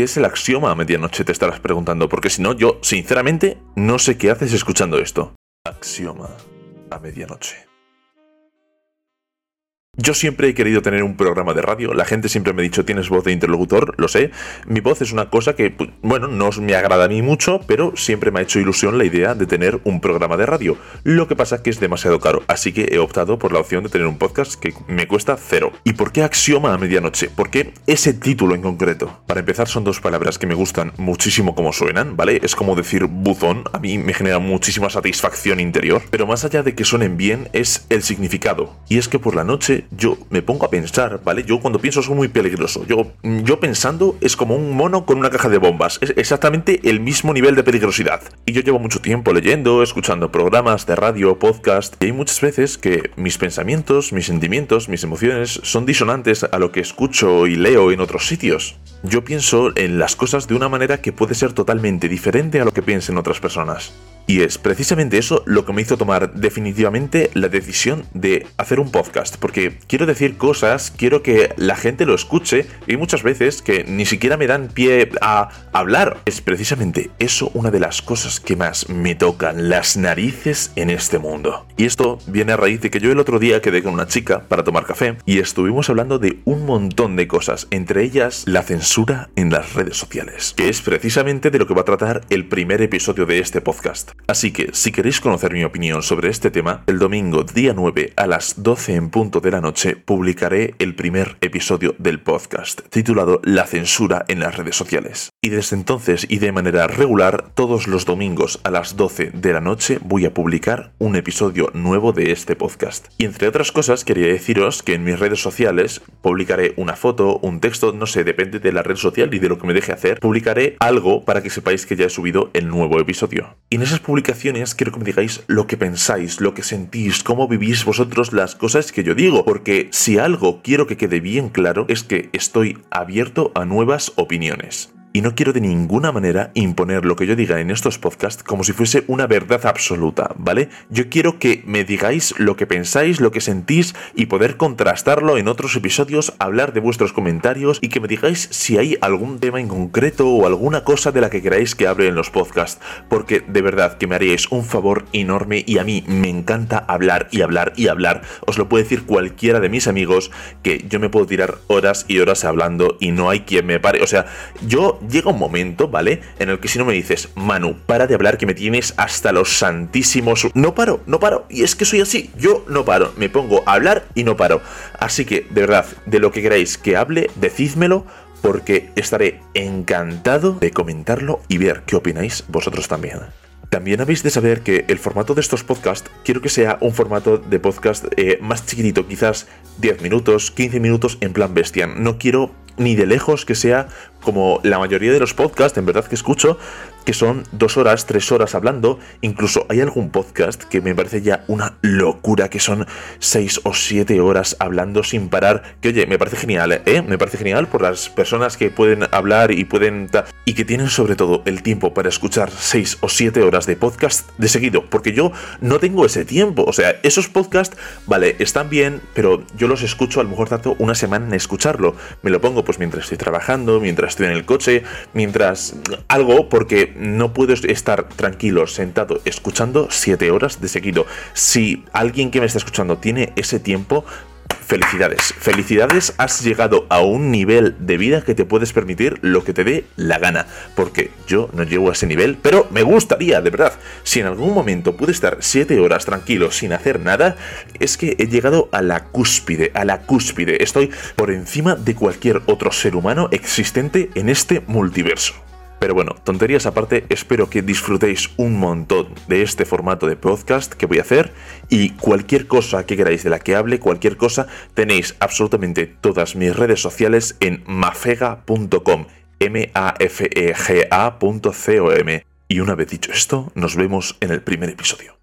¿qué es el axioma a medianoche? Te estarás preguntando, porque si no, yo sinceramente no sé qué haces escuchando esto. Axioma a medianoche. Yo siempre he querido tener un programa de radio. La gente siempre me ha dicho, tienes voz de interlocutor, lo sé. Mi voz es una cosa que, pues, bueno, no me agrada a mí mucho, pero siempre me ha hecho ilusión la idea de tener un programa de radio. Lo que pasa es que es demasiado caro, así que he optado por la opción de tener un podcast que me cuesta cero. ¿Y por qué Axioma a medianoche? ¿Por qué ese título en concreto? Para empezar, son dos palabras que me gustan muchísimo como suenan, ¿vale? Es como decir buzón, a mí me genera muchísima satisfacción interior, pero más allá de que suenen bien, es el significado. Y es que por la noche yo me pongo a pensar, ¿vale? Yo cuando pienso soy muy peligroso. Yo, yo pensando es como un mono con una caja de bombas. Es exactamente el mismo nivel de peligrosidad. Y yo llevo mucho tiempo leyendo, escuchando programas de radio, podcast, y hay muchas veces que mis pensamientos, mis sentimientos, mis emociones son disonantes a lo que escucho y leo en otros sitios. Yo pienso en las cosas de una manera que puede ser totalmente diferente a lo que piensen otras personas. Y es precisamente eso lo que me hizo tomar definitivamente la decisión de hacer un podcast, porque quiero decir cosas, quiero que la gente lo escuche y muchas veces que ni siquiera me dan pie a hablar. Es precisamente eso una de las cosas que más me tocan las narices en este mundo. Y esto viene a raíz de que yo el otro día quedé con una chica para tomar café y estuvimos hablando de un montón de cosas, entre ellas la censura en las redes sociales, que es precisamente de lo que va a tratar el primer episodio de este podcast. Así que, si queréis conocer mi opinión sobre este tema, el domingo día 9 a las 12 en punto de la noche publicaré el primer episodio del podcast, titulado La censura en las redes sociales. Y desde entonces y de manera regular, todos los domingos a las 12 de la noche voy a publicar un episodio nuevo de este podcast. Y entre otras cosas, quería deciros que en mis redes sociales publicaré una foto, un texto, no sé, depende de la red social y de lo que me deje hacer, publicaré algo para que sepáis que ya he subido el nuevo episodio. Y en esas publicaciones quiero que me digáis lo que pensáis, lo que sentís, cómo vivís vosotros las cosas que yo digo, porque si algo quiero que quede bien claro es que estoy abierto a nuevas opiniones. Y no quiero de ninguna manera imponer lo que yo diga en estos podcasts como si fuese una verdad absoluta, ¿vale? Yo quiero que me digáis lo que pensáis, lo que sentís y poder contrastarlo en otros episodios, hablar de vuestros comentarios y que me digáis si hay algún tema en concreto o alguna cosa de la que queráis que hable en los podcasts, porque de verdad que me haríais un favor enorme y a mí me encanta hablar y hablar y hablar. Os lo puede decir cualquiera de mis amigos que yo me puedo tirar horas y horas hablando y no hay quien me pare. O sea, yo llega un momento, ¿vale? En el que si no me dices, Manu, para de hablar que me tienes hasta los santísimos... No paro, no paro. Y es que soy así, yo no paro. Me pongo a hablar y no paro. Así que, de verdad, de lo que queráis que hable, decídmelo porque estaré encantado de comentarlo y ver qué opináis vosotros también. También habéis de saber que el formato de estos podcasts quiero que sea un formato de podcast eh, más chiquitito, quizás 10 minutos, 15 minutos en plan bestia. No quiero ni de lejos que sea como la mayoría de los podcasts, en verdad que escucho, que son dos horas, tres horas hablando. Incluso hay algún podcast que me parece ya una locura, que son seis o siete horas hablando sin parar. Que oye, me parece genial, ¿eh? Me parece genial por las personas que pueden hablar y pueden... Y que tienen sobre todo el tiempo para escuchar seis o siete horas de podcast de seguido. Porque yo no tengo ese tiempo. O sea, esos podcasts, vale, están bien, pero yo los escucho, a lo mejor tanto una semana en escucharlo. Me lo pongo pues mientras estoy trabajando, mientras estoy en el coche, mientras algo, porque no puedo estar tranquilo, sentado, escuchando siete horas de seguido. Si alguien que me está escuchando tiene ese tiempo, Felicidades, felicidades, has llegado a un nivel de vida que te puedes permitir lo que te dé la gana, porque yo no llego a ese nivel, pero me gustaría, de verdad, si en algún momento pude estar 7 horas tranquilo sin hacer nada, es que he llegado a la cúspide, a la cúspide, estoy por encima de cualquier otro ser humano existente en este multiverso. Pero bueno, tonterías aparte, espero que disfrutéis un montón de este formato de podcast que voy a hacer y cualquier cosa que queráis de la que hable, cualquier cosa, tenéis absolutamente todas mis redes sociales en mafega.com, m a f e g a.com. Y una vez dicho esto, nos vemos en el primer episodio.